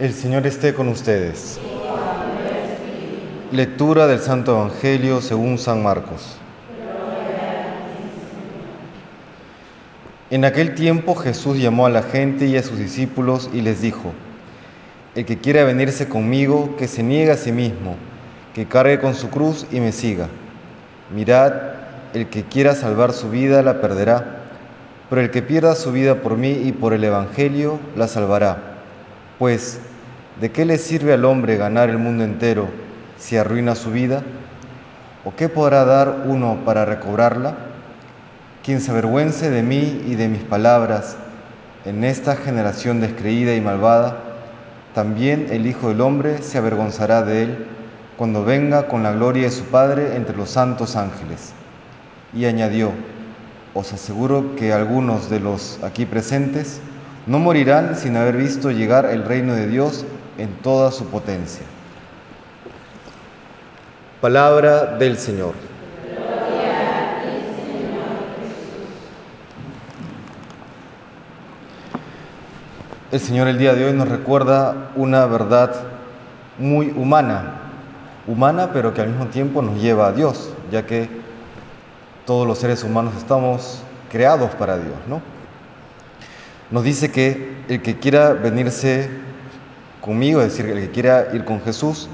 El Señor esté con ustedes. Lectura del Santo Evangelio según San Marcos. En aquel tiempo Jesús llamó a la gente y a sus discípulos y les dijo, El que quiera venirse conmigo, que se niegue a sí mismo, que cargue con su cruz y me siga. Mirad, el que quiera salvar su vida la perderá, pero el que pierda su vida por mí y por el Evangelio la salvará. Pues, ¿de qué le sirve al hombre ganar el mundo entero si arruina su vida? ¿O qué podrá dar uno para recobrarla? Quien se avergüence de mí y de mis palabras en esta generación descreída y malvada, también el Hijo del Hombre se avergonzará de él cuando venga con la gloria de su Padre entre los santos ángeles. Y añadió, os aseguro que algunos de los aquí presentes no morirán sin haber visto llegar el reino de Dios en toda su potencia. Palabra del Señor. El Señor el día de hoy nos recuerda una verdad muy humana, humana pero que al mismo tiempo nos lleva a Dios, ya que todos los seres humanos estamos creados para Dios, ¿no? nos dice que el que quiera venirse conmigo, es decir, el que quiera ir con Jesús,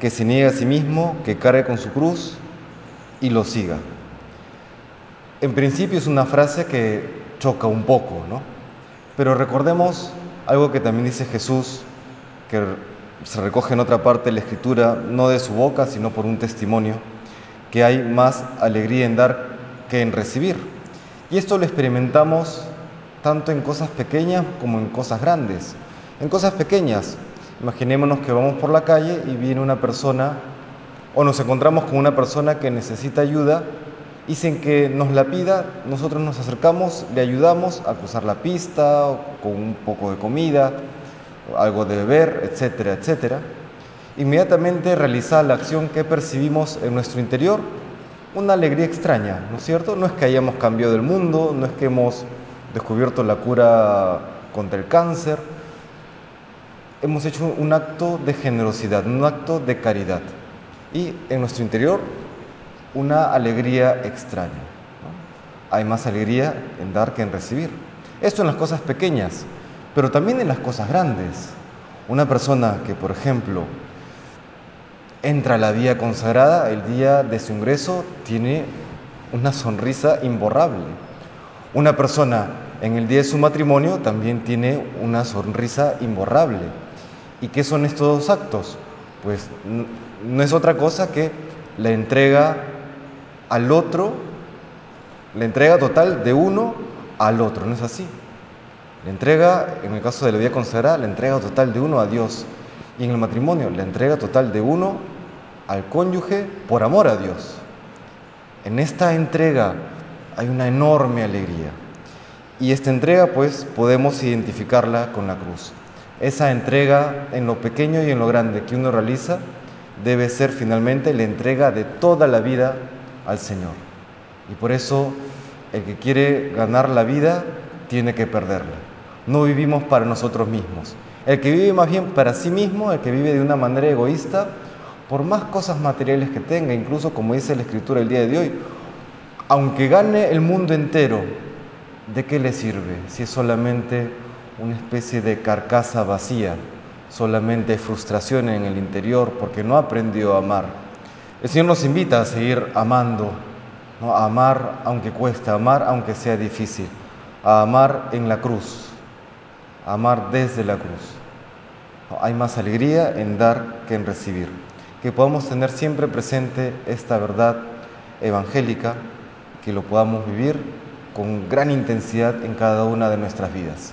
que se niegue a sí mismo, que cargue con su cruz y lo siga. En principio es una frase que choca un poco, ¿no? Pero recordemos algo que también dice Jesús, que se recoge en otra parte de la Escritura, no de su boca, sino por un testimonio, que hay más alegría en dar que en recibir. Y esto lo experimentamos tanto en cosas pequeñas como en cosas grandes. En cosas pequeñas, imaginémonos que vamos por la calle y viene una persona o nos encontramos con una persona que necesita ayuda y sin que nos la pida, nosotros nos acercamos, le ayudamos a cruzar la pista con un poco de comida, algo de beber, etcétera, etcétera. Inmediatamente realiza la acción que percibimos en nuestro interior, una alegría extraña, ¿no es cierto? No es que hayamos cambiado el mundo, no es que hemos descubierto la cura contra el cáncer, hemos hecho un acto de generosidad, un acto de caridad y en nuestro interior una alegría extraña. Hay más alegría en dar que en recibir. Esto en las cosas pequeñas, pero también en las cosas grandes. Una persona que, por ejemplo, entra a la vía consagrada el día de su ingreso tiene una sonrisa imborrable. Una persona en el día de su matrimonio también tiene una sonrisa imborrable. ¿Y qué son estos dos actos? Pues no es otra cosa que la entrega al otro, la entrega total de uno al otro, ¿no es así? La entrega, en el caso de la vida consagrada, la entrega total de uno a Dios. Y en el matrimonio, la entrega total de uno al cónyuge por amor a Dios. En esta entrega hay una enorme alegría. Y esta entrega pues podemos identificarla con la cruz. Esa entrega en lo pequeño y en lo grande que uno realiza debe ser finalmente la entrega de toda la vida al Señor. Y por eso el que quiere ganar la vida tiene que perderla. No vivimos para nosotros mismos. El que vive más bien para sí mismo, el que vive de una manera egoísta, por más cosas materiales que tenga, incluso como dice la Escritura el día de hoy, aunque gane el mundo entero, ¿de qué le sirve si es solamente una especie de carcasa vacía, solamente frustración en el interior porque no aprendió a amar? El Señor nos invita a seguir amando, a amar aunque cueste, amar aunque sea difícil, a amar en la cruz, a amar desde la cruz. Hay más alegría en dar que en recibir. Que podamos tener siempre presente esta verdad evangélica, que lo podamos vivir con gran intensidad en cada una de nuestras vidas.